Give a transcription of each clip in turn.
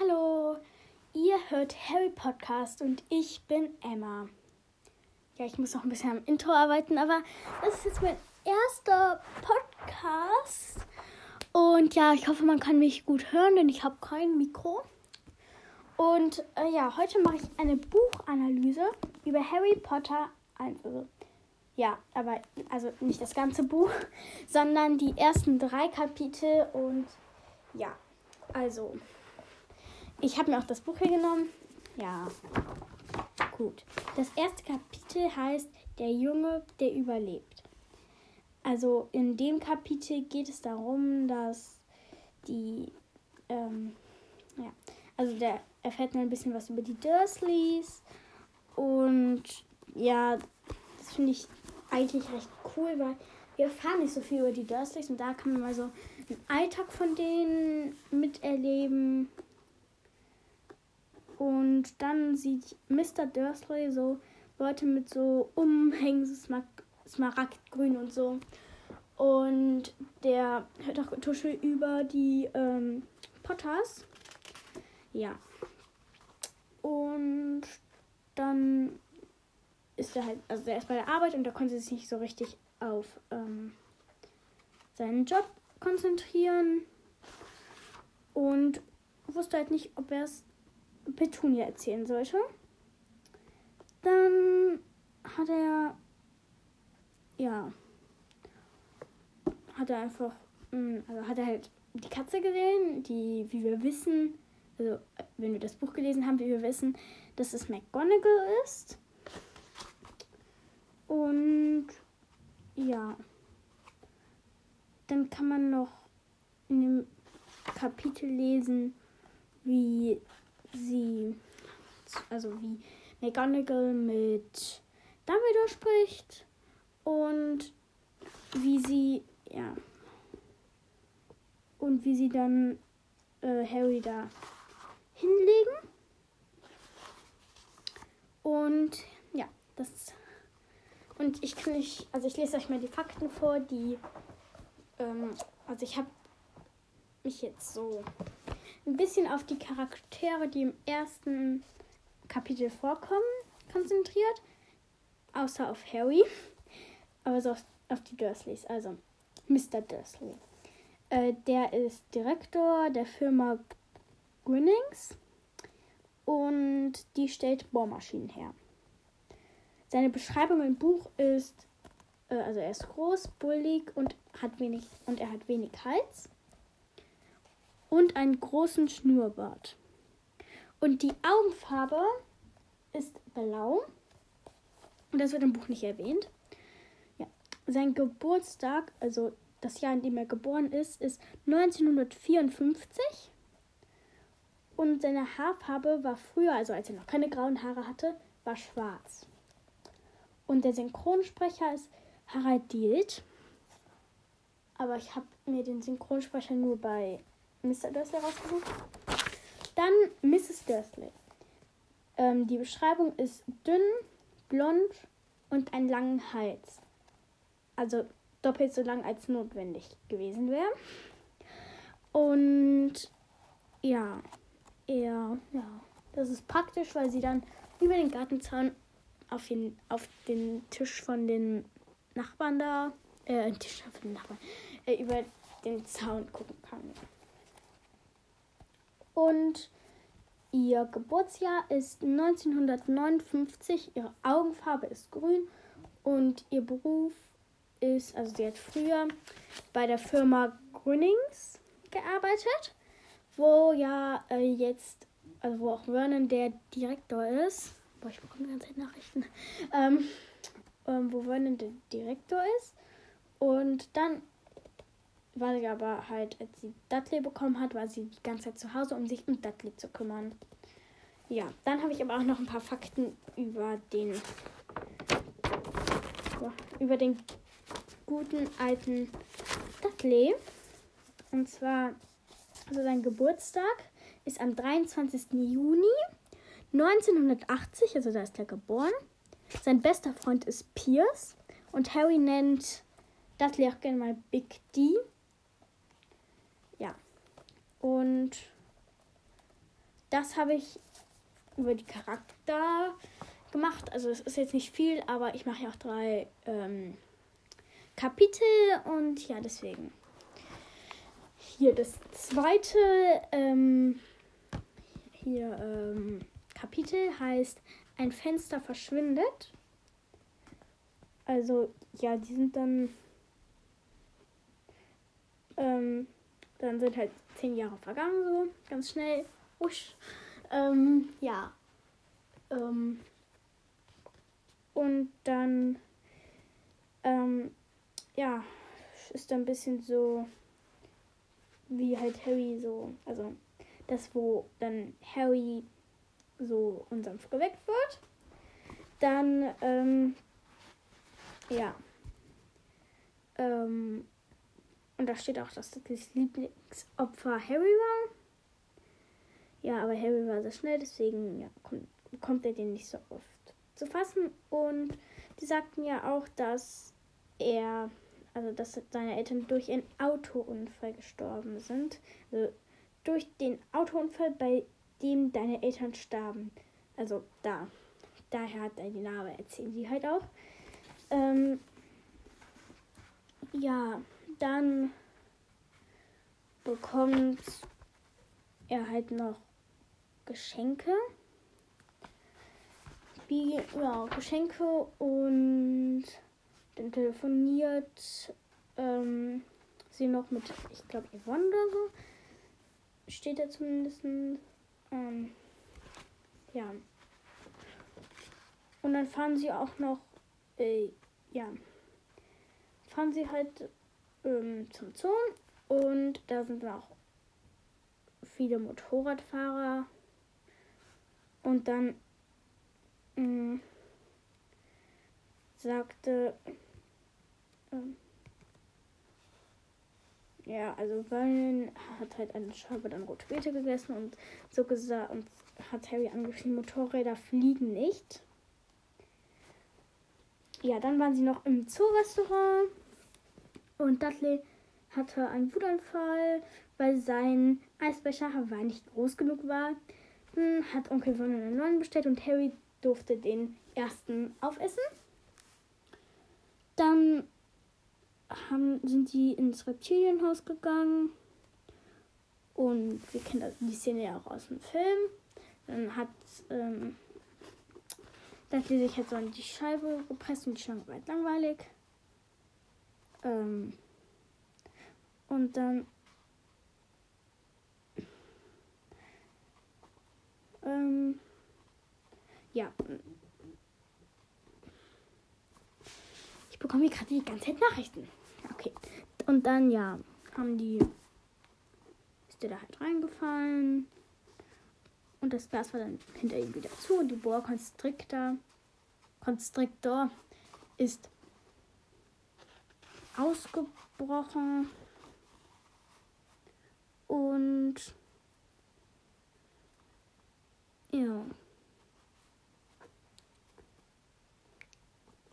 Hallo, ihr hört Harry Podcast und ich bin Emma. Ja, ich muss noch ein bisschen am Intro arbeiten, aber das ist jetzt mein erster Podcast. Und ja, ich hoffe, man kann mich gut hören, denn ich habe kein Mikro. Und äh, ja, heute mache ich eine Buchanalyse über Harry Potter 1. Also, ja, aber also nicht das ganze Buch, sondern die ersten drei Kapitel und ja, also ich habe mir auch das Buch hier genommen. Ja, gut. Das erste Kapitel heißt Der Junge, der überlebt. Also in dem Kapitel geht es darum, dass die, ähm, ja, also der erfährt man ein bisschen was über die Dursleys und ja, das finde ich eigentlich recht cool, weil wir erfahren nicht so viel über die Dursleys und da kann man mal so den Alltag von denen miterleben und dann sieht Mr. Dursley so Leute mit so Umhängen, Smaragdgrün und so. Und der hört auch Getuschel über die ähm, Potters. Ja. Und dann ist er halt, also er ist bei der Arbeit und da konnte sich nicht so richtig auf ähm, seinen Job konzentrieren. Und wusste halt nicht, ob er es Petunia erzählen sollte. Dann hat er, ja, hat er einfach, mm, also hat er halt die Katze gesehen, die, wie wir wissen, also wenn wir das Buch gelesen haben, wie wir wissen, dass es McGonagall ist. Und ja, dann kann man noch in dem Kapitel lesen, wie sie, also wie McGonagall mit Dumbledore spricht und wie sie, ja, und wie sie dann äh, Harry da hinlegen. Und ja, das und ich kann nicht, also ich lese euch mal die Fakten vor, die, ähm, also ich habe mich jetzt so ein bisschen auf die Charaktere, die im ersten Kapitel vorkommen, konzentriert. Außer auf Harry. Aber so auf, auf die Dursleys. Also Mr. Dursley. Äh, der ist Direktor der Firma Grinnings. Und die stellt Bohrmaschinen her. Seine Beschreibung im Buch ist, äh, also er ist groß, bullig und hat wenig und er hat wenig Hals und einen großen Schnurrbart. Und die Augenfarbe ist blau. Und das wird im Buch nicht erwähnt. Ja. Sein Geburtstag, also das Jahr, in dem er geboren ist, ist 1954. Und seine Haarfarbe war früher, also als er noch keine grauen Haare hatte, war schwarz. Und der Synchronsprecher ist Harald Dielt. Aber ich habe mir den Synchronsprecher nur bei Mr. Dursley rausgesucht. Dann Mrs. Dursley. Ähm, die Beschreibung ist dünn, blond und einen langen Hals. Also doppelt so lang als notwendig gewesen wäre. Und ja, eher, ja, das ist praktisch, weil sie dann über den Gartenzaun auf den, auf den Tisch von den Nachbarn da, äh, Tisch von den Nachbarn, äh, über den Zaun gucken kann. Und ihr Geburtsjahr ist 1959. Ihre Augenfarbe ist grün und ihr Beruf ist, also sie hat früher bei der Firma Grünings gearbeitet, wo ja äh, jetzt, also wo auch Vernon der Direktor ist. Boah, ich bekomme die ganze Zeit Nachrichten. Ähm, ähm, wo Vernon der Direktor ist. Und dann war sie aber halt, als sie Dudley bekommen hat, war sie die ganze Zeit zu Hause, um sich um Dudley zu kümmern. Ja, dann habe ich aber auch noch ein paar Fakten über den über den guten alten Dudley. Und zwar, also sein Geburtstag ist am 23. Juni 1980, also da ist er geboren. Sein bester Freund ist Pierce und Harry nennt Dudley auch gerne mal Big D. Und das habe ich über die Charakter gemacht. Also es ist jetzt nicht viel, aber ich mache ja auch drei ähm, Kapitel und ja, deswegen. Hier das zweite ähm, hier ähm, Kapitel heißt Ein Fenster verschwindet. Also ja, die sind dann ähm, dann sind halt zehn Jahre vergangen so ganz schnell. Usch. Ähm, ja. Ähm, und dann, ähm, ja, ist da ein bisschen so, wie halt Harry so, also das, wo dann Harry so unsanft geweckt wird. Dann, ähm, ja. Ähm, und da steht auch, dass das Lieblingsopfer Harry war. Ja, aber Harry war sehr schnell, deswegen ja, kommt, kommt er den nicht so oft zu fassen. Und die sagten ja auch, dass er, also dass seine Eltern durch einen Autounfall gestorben sind. Also durch den Autounfall, bei dem deine Eltern starben. Also da. Daher hat er die Narbe, erzählen sie halt auch. Ähm, ja, dann bekommt er halt noch Geschenke wie ja, Geschenke und dann telefoniert ähm, sie noch mit, ich glaube, Yvonne oder so. Steht da zumindest. Ähm, ja. Und dann fahren sie auch noch, äh, ja, fahren sie halt ähm, zum Zoo und da sind auch viele Motorradfahrer. Und dann mh, sagte, ähm, ja, also Vernon hat halt eine Scheibe dann rote Beete gegessen und so gesagt und hat Harry angeschrieben, Motorräder fliegen nicht. Ja, dann waren sie noch im Zoo-Restaurant und Dudley hatte einen Wutanfall, weil sein Eisbecher Hawaii nicht groß genug war. Dann hat Onkel Vernon einen neuen bestellt und Harry durfte den ersten aufessen. Dann haben, sind sie ins Reptilienhaus gegangen. Und wir kennen die Szene ja auch aus dem Film. Dann hat ähm, Dudley sich halt so an die Scheibe gepresst und die Schlange war halt langweilig. Ähm, und dann ähm, ja. Ich bekomme hier gerade die ganze Zeit Nachrichten. Okay. Und dann, ja, haben die. Ist der da halt reingefallen. Und das Glas war dann hinter ihm wieder zu. Und die Boa Constrictor, Constrictor ist ausgebrochen. Und ja.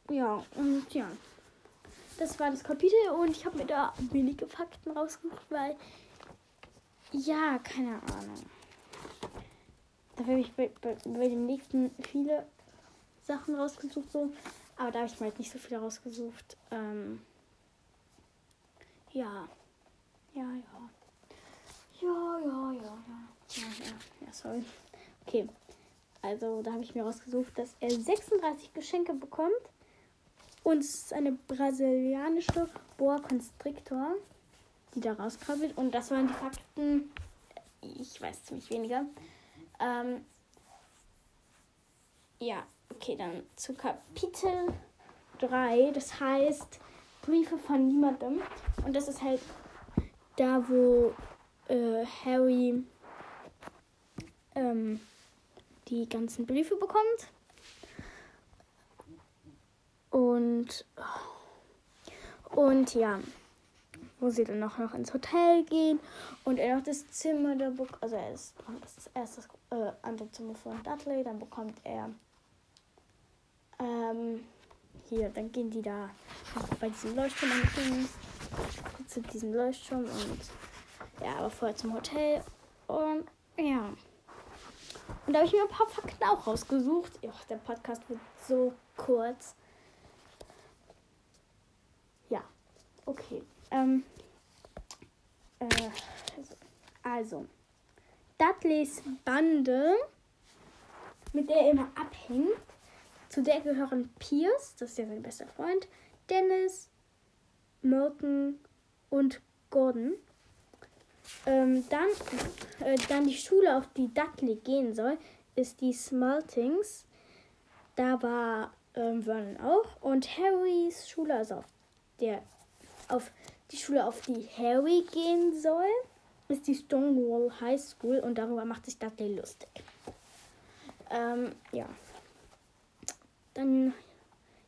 Ja, und ja. Das war das Kapitel und ich habe mir da wenige Fakten rausgesucht, weil. Ja, keine Ahnung. Da habe ich bei, bei, bei dem nächsten viele Sachen rausgesucht, so. Aber da habe ich mir halt nicht so viel rausgesucht. Ähm, ja. Ja, ja. Ja, ja, ja, ja. Ja, ja, ja, sorry. Okay. Also, da habe ich mir rausgesucht, dass er 36 Geschenke bekommt und es ist eine brasilianische Boa Constrictor, die da rauskrabbelt. Und das waren die Fakten. Ich weiß ziemlich weniger. Ähm, ja, okay, dann zu Kapitel 3. Das heißt Briefe von niemandem. Und das ist halt da, wo äh, Harry ähm, die ganzen Briefe bekommt. Und, und ja, wo sie dann auch noch ins Hotel gehen und er noch das Zimmer der Book, also er ist das ist erst das äh, andere Zimmer von Dudley, dann bekommt er ähm, hier, dann gehen die da bei diesem Leuchtturm hin, zu diesem Leuchtturm und ja, aber vorher zum Hotel und ja. Und da habe ich mir ein paar Fakten auch rausgesucht. Och, der Podcast wird so kurz. Ja, okay. Ähm, äh, also, Dudleys Bande, mit der er immer abhängt, zu der gehören Pierce, das ist ja sein bester Freund, Dennis, Merton und Gordon. Ähm, dann, äh, dann die Schule, auf die Dudley gehen soll, ist die Smaltings. Da war ähm, Vernon auch. Und Harrys Schule, also auf der auf die Schule, auf die Harry gehen soll, ist die Stonewall High School und darüber macht sich Dudley lustig. Ähm, ja. Dann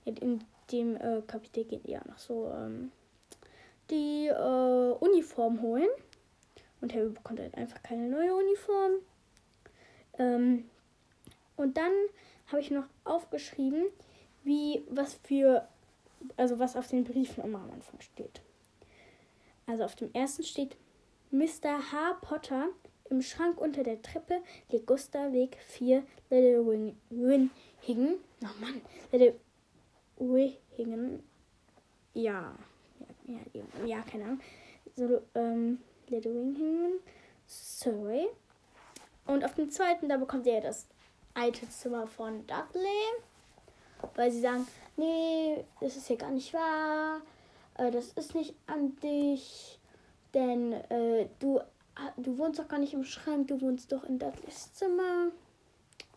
in dem äh, Kapitel geht er noch so ähm, die äh, Uniform holen. Und Harry bekommt halt einfach keine neue Uniform. Ähm, und dann habe ich noch aufgeschrieben, wie was für, also was auf den Briefen immer am Anfang steht. Also auf dem ersten steht Mr. H. Potter im Schrank unter der Treppe Legusta-Weg 4 Little Wing, Winhingen. Oh Mann, Little Winhingen. Ja. Ja, ja, ja, keine Ahnung. So, ähm, Little Winhingen. Surrey. Und auf dem zweiten, da bekommt er das alte Zimmer von Dudley. Weil sie sagen, nee, das ist ja gar nicht wahr. Äh, das ist nicht an dich. Denn äh, du, du wohnst doch gar nicht im Schrank, du wohnst doch in Dudleys Zimmer.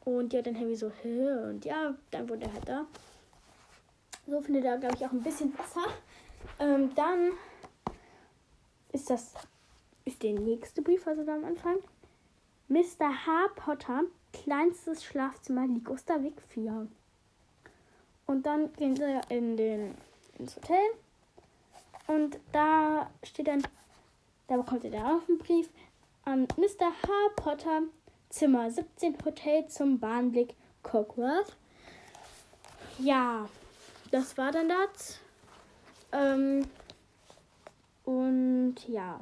Und ja, dann Harry so, Hä? und ja, dann wohnt er halt da. So findet er, glaube ich, auch ein bisschen besser. Ähm, dann ist das ist der nächste Brief, also da am Anfang. Mr. H. Potter, kleinstes Schlafzimmer, Ligusterweg 4. Und dann gehen sie in den, ins Hotel. Und da steht dann, da bekommt ihr da auch einen Brief an Mr. H. Potter, Zimmer 17, Hotel zum Bahnblick Cockworth. Ja, das war dann das. Ähm, und ja,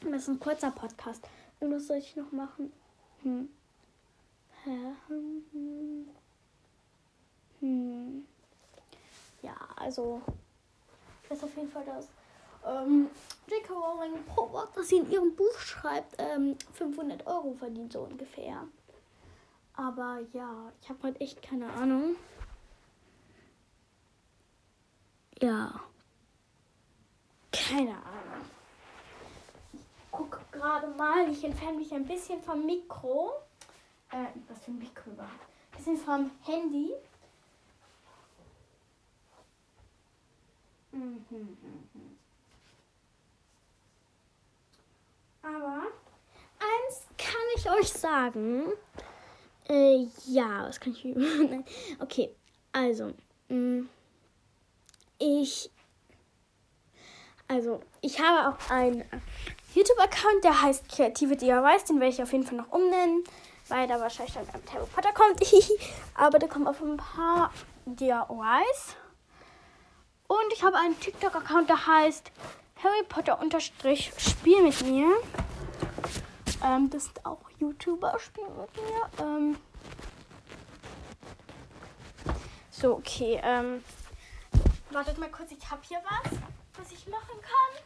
das ist ein kurzer Podcast. Irgendwas soll ich noch machen? Hm. Hm. hm. Ja, also ist auf jeden Fall das. Ähm, J.K. Rowling pro Wort, das sie in ihrem Buch schreibt, ähm, 500 Euro verdient so ungefähr. Aber ja, ich habe halt echt keine Ahnung. Ja. Keine Ahnung. Ich gucke gerade mal. Ich entferne mich ein bisschen vom Mikro. Äh, was für ein Mikro überhaupt? Ein bisschen vom Handy. Mhm. Aber eins kann ich euch sagen. Äh, ja, was kann ich. okay, also. Mh, mm, ich. Also, ich habe auch einen YouTube-Account, der heißt Kreative DIYs. Den werde ich auf jeden Fall noch umnennen, weil da wahrscheinlich dann ein Harry Potter kommt. Aber da kommen auch ein paar DIYs. Und ich habe einen TikTok-Account, der heißt Harry Potter unterstrich Spiel mit mir. Ähm, das sind auch YouTuber Spiel mit mir. Ähm, so, okay. Ähm, wartet mal kurz, ich habe hier was, was ich machen kann.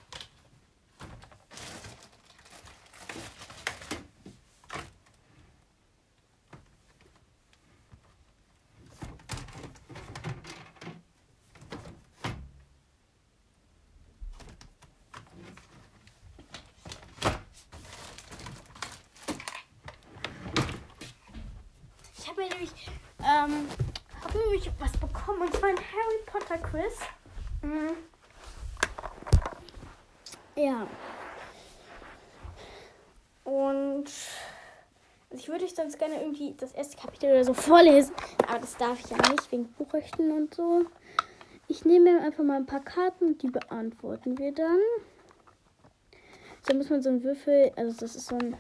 habe mir nämlich, ähm, habe nämlich was bekommen und zwar ein Harry Potter Quiz. Mhm. Ja. Und ich würde euch sonst gerne irgendwie das erste Kapitel oder so vorlesen, aber das darf ich ja nicht wegen Buchrechten und so. Ich nehme mir einfach mal ein paar Karten und die beantworten wir dann. So muss man so einen Würfel, also das ist so ein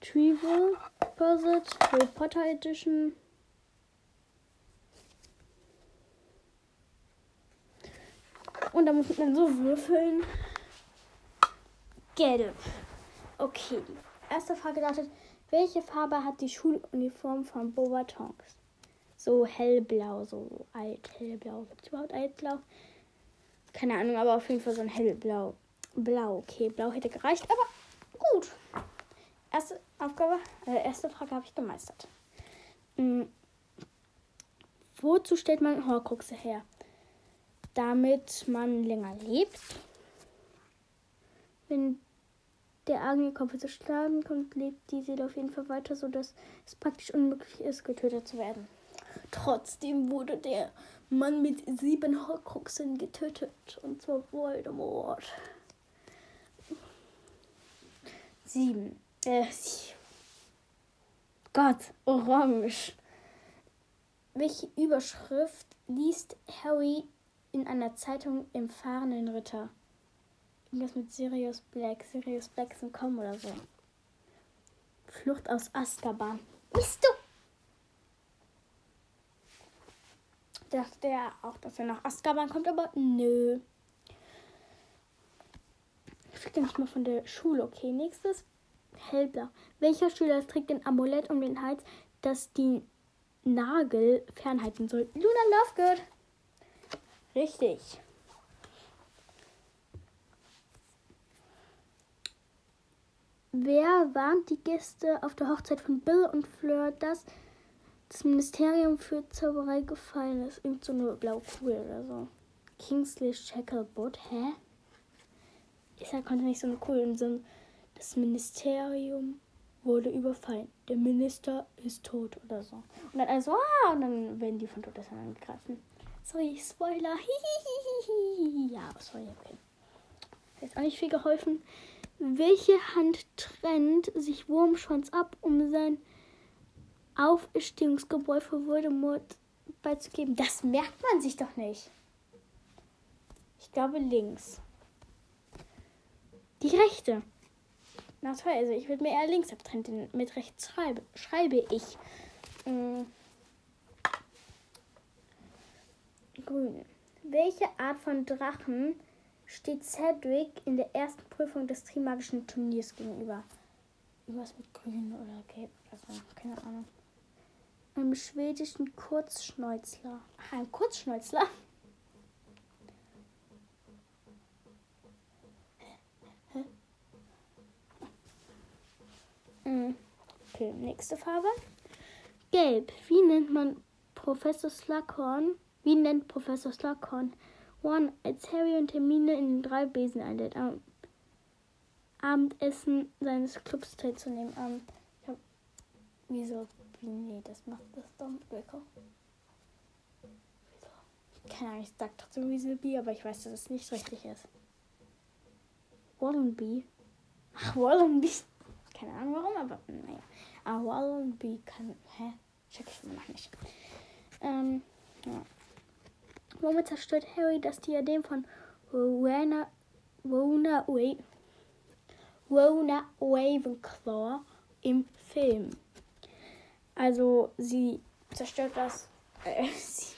Trivial Pursuit Harry Potter Edition. Und da muss man so würfeln. Gelb. Okay. erste Frage lautet, welche Farbe hat die Schuluniform von Beaubatons? So hellblau, so alt hellblau. Gibt es überhaupt altblau? Keine Ahnung, aber auf jeden Fall so ein hellblau. Blau, okay, blau hätte gereicht, aber gut. Erste Aufgabe, äh, erste Frage habe ich gemeistert. Hm. Wozu stellt man Horcruxe her? Damit man länger lebt. Wenn der Angelkopf zu schlagen kommt, lebt die Seele auf jeden Fall weiter, sodass es praktisch unmöglich ist, getötet zu werden. Trotzdem wurde der Mann mit sieben Horcruxen getötet, und zwar Voldemort. Sieben. Äh, Gott, orange. Welche Überschrift liest Harry in einer Zeitung im fahrenden Ritter? Irgendwas mit Sirius Black. Sirius Black ist ein Komm oder so. Flucht aus Azkaban. Bist du? Dachte er auch, dass er nach Azkaban kommt, aber nö. Ich fliege nicht mal von der Schule. Okay, nächstes. Hellblau. Welcher Schüler trägt ein Amulett um den Hals, das die Nagel fernhalten soll? Luna Lovegood. Richtig. Wer warnt die Gäste auf der Hochzeit von Bill und Fleur, dass das Ministerium für Zauberei gefallen ist? Irgend so eine blaue Kugel oder so. Kingsley Shackleboot, hä? Ich sag, konnte nicht so eine Kugel im Sinn. Das Ministerium wurde überfallen. Der Minister ist tot oder so. Und dann also, ah, und dann werden die von Todesern angegriffen. Sorry, Spoiler. ja, sorry, okay. Hat auch nicht viel geholfen. Welche Hand trennt sich Wurmschwanz ab, um sein Auferstehungsgebräu für Voldemort beizugeben? Das merkt man sich doch nicht. Ich glaube links. Die rechte. Na toll, also ich würde mir eher links abtrennen, mit rechts schreibe, schreibe ich. Mhm. Grün. Welche Art von Drachen steht Cedric in der ersten Prüfung des Trimagischen Turniers gegenüber. Irgendwas mit Grün oder Gelb oder so, keine Ahnung. Einem schwedischen Kurzschnäuzler. Ach, ein Kurzschnäuzler? Hm. Okay, nächste Farbe. Gelb. Wie nennt man Professor Slughorn? Wie nennt Professor Slughorn One, als Harry und Hermine in den drei Besen einlädt, am Abendessen seines Clubs teilzunehmen. Ähm, ich hab, wieso? Nee, das macht das Dumbledore. Wieso? Keine Ahnung, ich sag trotzdem Weaselby, aber ich weiß, dass es nicht richtig ist. Wallenby. Ach, Wallenby. Keine Ahnung warum, aber naja. Ah, Wallenby kann. Hä? Check ich immer noch nicht. Ähm, ja. Womit zerstört Harry das Diadem von Rowena, Rowena, Rowena Ravenclaw im Film? Also sie zerstört das. Äh, sie,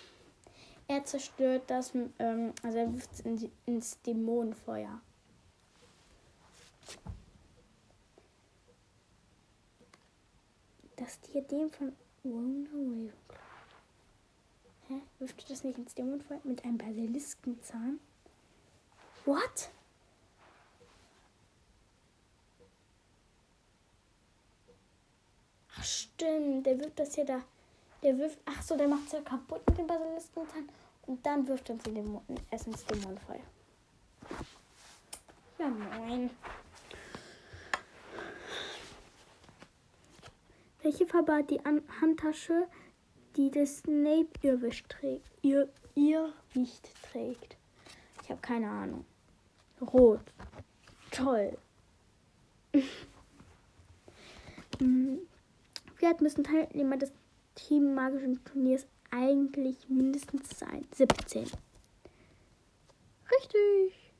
er zerstört das. Ähm, also er wirft es in, ins Dämonenfeuer. Das Diadem von Rowena Ravenclaw. Hä? Wirft das nicht ins Dämonenfeuer mit einem Basiliskenzahn? What? Ach stimmt, der wirft das hier da. Der wirft. Ach so, der macht es ja kaputt mit dem Basiliskenzahn. Und dann wirft er es ins Dämonenfeuer. Ja, moin. Welche Farbe hat die An Handtasche die das Snape Irrwicht trägt. Ihr, Irrwicht trägt. Ich habe keine Ahnung. Rot. Toll. Alt müssen Teilnehmer des Team Magischen Turniers eigentlich mindestens sein? 17. Richtig.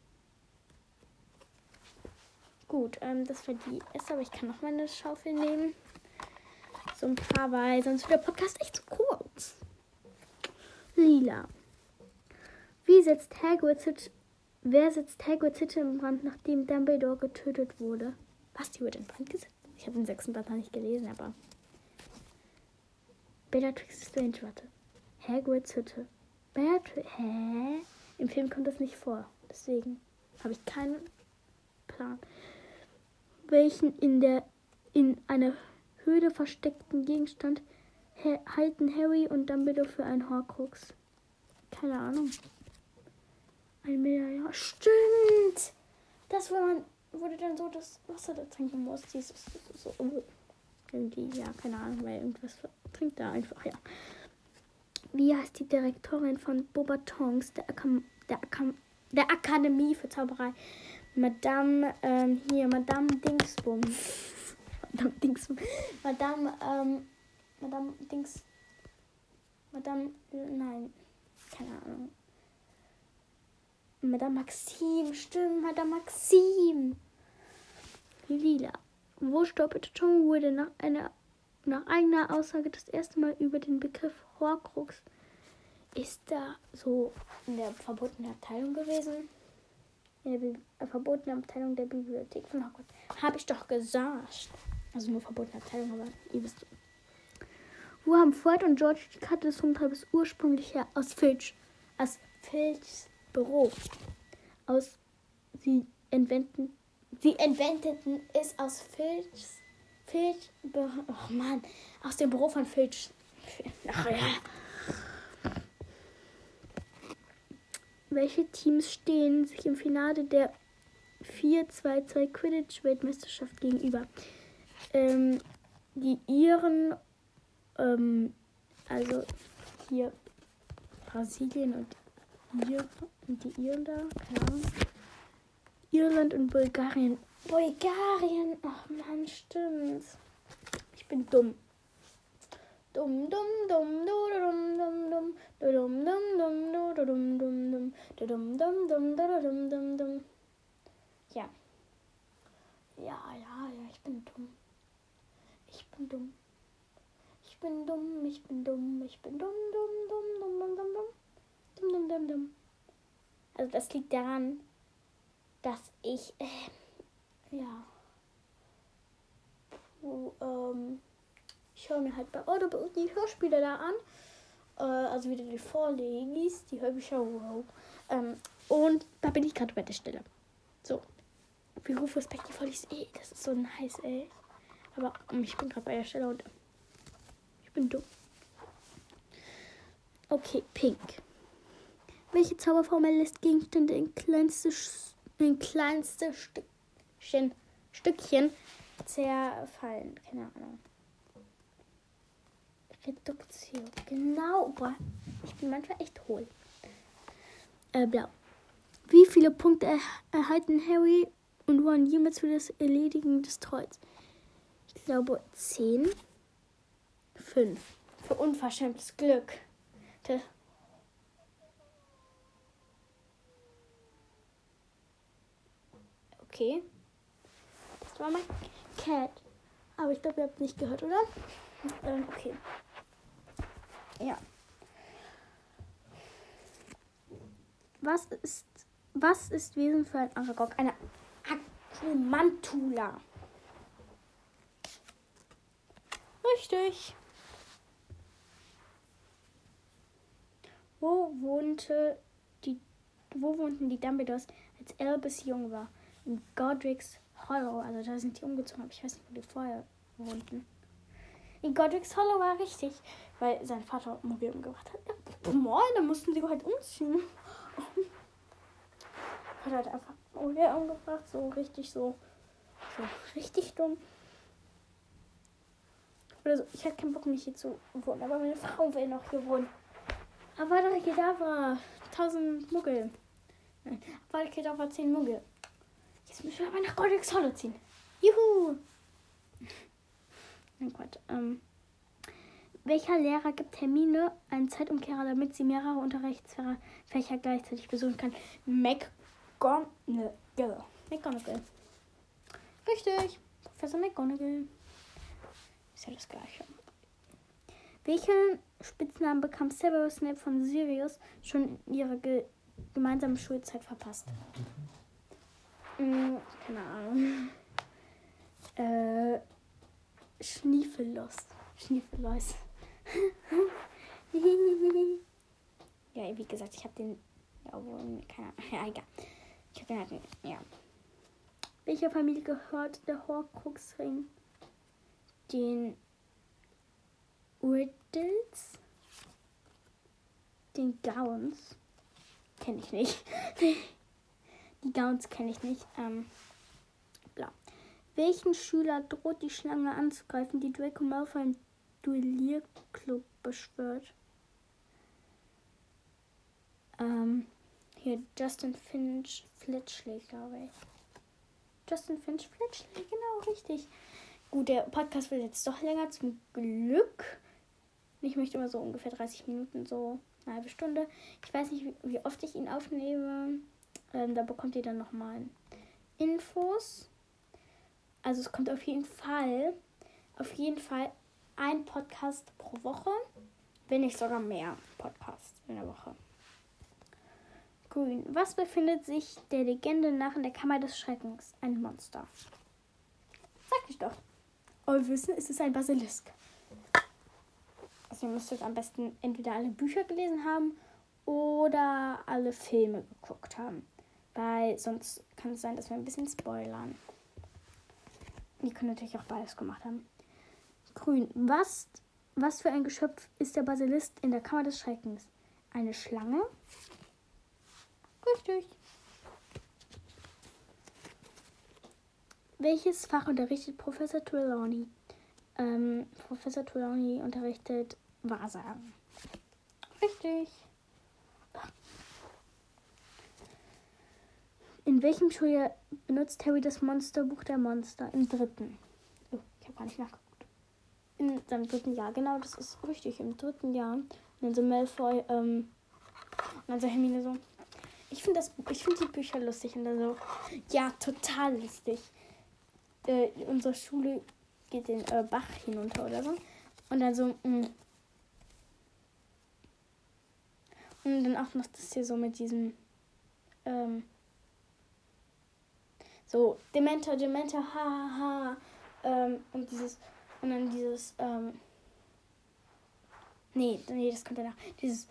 Gut, ähm, das war die erste, aber ich kann noch meine Schaufel nehmen so ein paar, weil sonst wird der Podcast echt zu kurz. Lila. Wie setzt Hagrid Hütte, wer setzt Hagrid Hütte in Brand, nachdem Dumbledore getötet wurde? Was, die wird in Brand gesetzt? Ich habe den sechsten Band noch nicht gelesen, aber. Bellatrix Strange, warte. Hagrids Hütte. Bellatrix. Hä? Im Film kommt das nicht vor. Deswegen habe ich keinen Plan. Welchen in der in einer Höhle versteckten Gegenstand halten Harry und Dumbledore für einen Horcrux? Keine Ahnung. Ein Medaillon. Stimmt! Das, wo man wurde dann so das Wasser da trinken muss. Dieses so, so, irgendwie, ja, keine Ahnung, weil irgendwas trinkt da einfach, ja. Wie heißt die Direktorin von Bobatons, der, Akam der, Akam der Akademie für Zauberei? Madame, ähm, hier, Madame Dingsbum. Madame Dingsbum. Madame, ähm, Madame Dings. Madame, nein, keine Ahnung. Madame Maxim, stimmt, Madame Maxim. Lila. Wo stolperte Chung wurde nach einer nach eigener Aussage das erste Mal über den Begriff Horcrux. Ist da so in der verbotenen Abteilung gewesen? In der Bi verbotenen Abteilung der Bibliothek von Hogwarts. Habe ich doch gesagt. Also nur verbotene Abteilung, aber ihr wisst. Wo haben Fred und George die Karte des Rumtreibers ursprünglich her? Aus Filch. Aus Filchs Büro. Aus sie entwenden. Sie entwendeten es aus Filchs. Filch. Oh Mann. Aus dem Büro von Filch. Ach ja. Welche Teams stehen sich im Finale der 4-2-2 Quidditch-Weltmeisterschaft gegenüber? ähm, die Iren, ähm, also hier Brasilien und, und die Iren da, klar. Irland und Bulgarien. Bulgarien, ach man, stimmt. Ich bin dumm. Dum dum dum du dum dum dum du dum dum dum du du dum dum dum du dum dum dum du dum dum dum. Ja. Ja, ja, ja, ich bin dumm. Bin dumm. Ich bin dumm, ich bin dumm, ich bin dumm, dumm, dumm, dumm, dumm, dumm, dumm, dumm, dumm, dumm, dumm. Also das liegt daran, dass ich, äh, ja, wo, ähm, ich höre mir halt bei Audible die Hörspiele da an. Äh, also wieder die Vorlegis, die Hörbücher. Wow. Ähm, und da bin ich gerade bei der Stelle. So. Wie Rufus Beck die Follies. Ey, das ist so nice, ey. Aber um, ich bin gerade bei der Stelle und ich bin dumm. Okay, Pink. Welche Zauberformel lässt Gegenstände in kleinste, in kleinste Stückchen, Stückchen zerfallen? Keine Ahnung. Reduktion. Genau. Boah, ich bin manchmal echt hohl. Äh, blau. Wie viele Punkte er erhalten Harry und Ron jemals für das Erledigen des Trolls? Ich glaube 10. 5. Für unverschämtes Glück. Das okay. Das war mein Cat. Aber ich glaube, ihr habt nicht gehört, oder? Ähm, okay. Ja. Was ist, was ist Wesen für ein Aragog? Eine Akromantula. Richtig. Wo wohnte die, wo wohnten die Dumbledores, als Albus jung war? In Godric's Hollow. Also da sind die umgezogen, aber ich weiß nicht, wo die vorher wohnten. In Godric's Hollow war richtig, weil sein Vater mobil umgebracht hat. Moin, dann mussten sie halt umziehen. Hat einfach mobil umgebracht, so richtig so, so richtig dumm. Oder so, ich hatte keinen Bock, mich hier zu wohnen, aber meine Frau will noch hier wohnen. Aber da war 1000 Muggel. Nein, aber war 10 Muggel. Jetzt müssen wir aber nach Godric's Hollow ziehen. Juhu! Nein, Quatsch. Ähm, welcher Lehrer gibt Hermine einen Zeitumkehrer, damit sie mehrere Unterrichtsfächer gleichzeitig besuchen kann? McGonagall. McGonagall. Richtig. Professor McGonagall. Ist ja das Gleiche. Welchen Spitznamen bekam Severus Snape von Sirius schon in ihrer ge gemeinsamen Schulzeit verpasst? Hm, keine Ahnung. Äh, Schniefellos. Schniefellois. ja, wie gesagt, ich habe den. Ja, keine Ahnung. Ja, egal. Ich habe den halt. Ja. Welcher Familie gehört der Horcruxring? Den Riddles? Den Gowns? Kenne ich nicht. Die Gowns kenne ich nicht. Ähm, bla. Welchen Schüler droht die Schlange anzugreifen, die Draco Malfoy im Duellierclub beschwört? Ähm, hier Justin Finch Fletchley, glaube ich. Justin Finch Fletchley, genau, richtig. Gut, der Podcast wird jetzt doch länger, zum Glück. Ich möchte immer so ungefähr 30 Minuten, so eine halbe Stunde. Ich weiß nicht, wie oft ich ihn aufnehme. Ähm, da bekommt ihr dann nochmal Infos. Also es kommt auf jeden Fall, auf jeden Fall ein Podcast pro Woche, wenn nicht sogar mehr Podcasts in der Woche. Grün. Was befindet sich der Legende nach in der Kammer des Schreckens? Ein Monster. Sag ich doch. Aber wir wissen, es ist ein Basilisk. Also ihr müsstet am besten entweder alle Bücher gelesen haben oder alle Filme geguckt haben. Weil sonst kann es sein, dass wir ein bisschen spoilern. Die können natürlich auch beides gemacht haben. Grün. Was, was für ein Geschöpf ist der Basilisk in der Kammer des Schreckens? Eine Schlange? Richtig. Welches Fach unterrichtet Professor Trelawney? Ähm, Professor Trelawney unterrichtet Wahrsagen. Richtig. In welchem Schuljahr benutzt Harry das Monsterbuch der Monster? Im dritten. Oh, ich habe gar nicht nachgeguckt. In seinem dritten Jahr, genau, das ist richtig, im dritten Jahr. Und dann so Malfoy, ähm, und dann so Hermine so. Ich finde das, ich finde die Bücher lustig und dann so, ja, total lustig. Äh, unsere Schule geht den äh, Bach hinunter oder so. Und dann so, mh. Mm. Und dann auch noch das hier so mit diesem, ähm, so, Dementor, Dementor, ha, ha, ha. Ähm, und dieses, und dann dieses, ähm, nee, nee, das kommt danach. Dieses,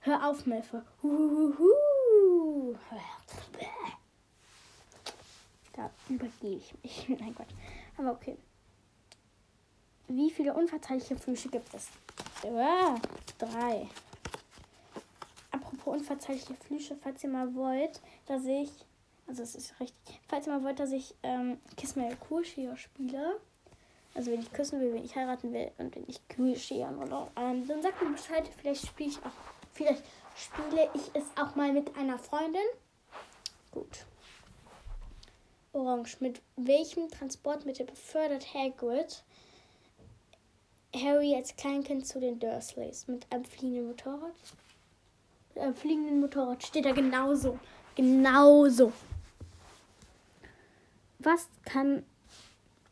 hör auf, Melfe. Huhuhu. Da übergehe ich mich. Nein, Gott. Aber okay. Wie viele unverzeihliche Flüche gibt es? Ja, drei. Apropos unverzeihliche Flüche, falls ihr mal wollt, dass ich also es ist richtig. Falls ihr mal wollt, dass ich ähm, Kiss My Cool spiele, also wenn ich küssen will, wenn ich heiraten will und wenn ich cool oder ähm, dann sagt mir Bescheid, vielleicht spiele ich auch, vielleicht spiele ich es auch mal mit einer Freundin. Gut. Orange. Mit welchem Transportmittel befördert Hagrid Harry als Kleinkind zu den Dursleys? Mit einem fliegenden Motorrad? Mit einem fliegenden Motorrad steht da genauso. Genauso was kann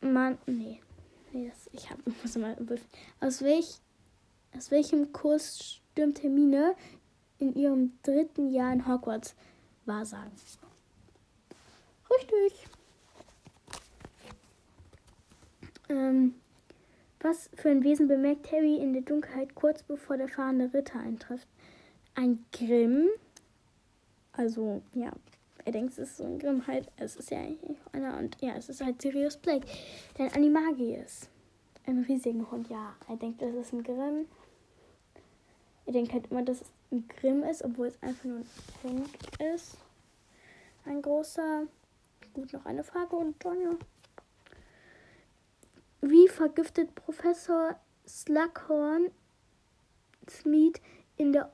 man. Nee. Nee, das, ich habe muss mal aus, welch, aus welchem Kurs stürmt Hermine in ihrem dritten Jahr in Hogwarts Wahrsagen? Richtig. Ähm, was für ein Wesen bemerkt Harry in der Dunkelheit kurz bevor der fahrende Ritter eintrifft? Ein Grimm. Also, ja, er denkt, es ist so ein Grimm halt. Es ist ja eigentlich einer und ja, es ist halt Sirius Black. Denn Animagius. Ein riesigen Hund, ja. Er denkt, es ist ein Grimm. Er denkt halt immer, dass es ein Grimm ist, obwohl es einfach nur ein Hund ist. Ein großer. Gut, noch eine Frage und Tonja. Wie vergiftet Professor Slughorn Smith in der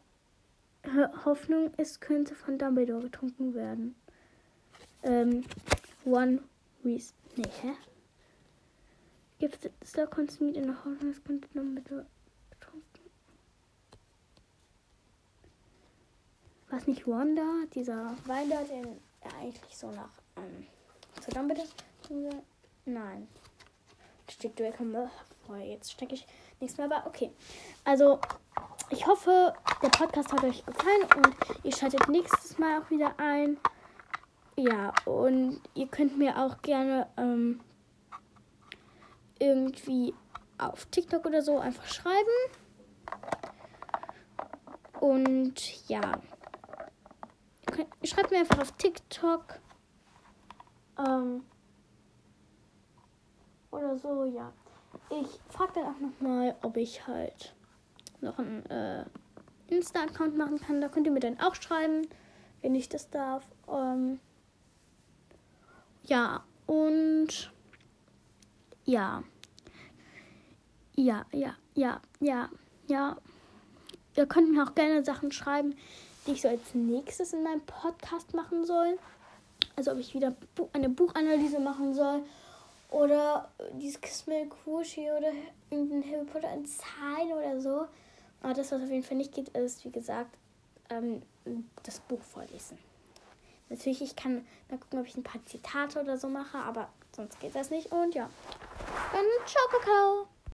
Hoffnung, es könnte von Dumbledore getrunken werden? ähm, One Reason. Nee, hä? Es da konsumiert in der Hoffnung, es könnte mit betrunken. Was nicht Wanda, dieser Wein da, den er eigentlich so nach ähm, zu Dumbledore Nein. Steht Draco Malfoy. Jetzt stecke ich nichts mehr, aber okay. Also, ich hoffe, der Podcast hat euch gefallen und ihr schaltet nächstes Mal auch wieder ein. Ja, und ihr könnt mir auch gerne ähm, irgendwie auf TikTok oder so einfach schreiben. Und ja. Schreibt mir einfach auf TikTok. Ähm, oder so, ja. Ich frage dann auch nochmal, ob ich halt noch einen äh, Insta-Account machen kann. Da könnt ihr mir dann auch schreiben, wenn ich das darf. Ähm, ja, und ja. Ja, ja, ja, ja, ja. Ihr könnt mir auch gerne Sachen schreiben, die ich so als nächstes in meinem Podcast machen soll. Also ob ich wieder eine Buchanalyse machen soll oder dieses Kiss Kushi oder irgendein Harry Potter in Zahlen oder so. Aber das, was auf jeden Fall nicht geht, ist, wie gesagt, ähm, das Buch vorlesen. Natürlich, ich kann mal gucken, ob ich ein paar Zitate oder so mache, aber sonst geht das nicht. Und ja, dann ciao, Kakao.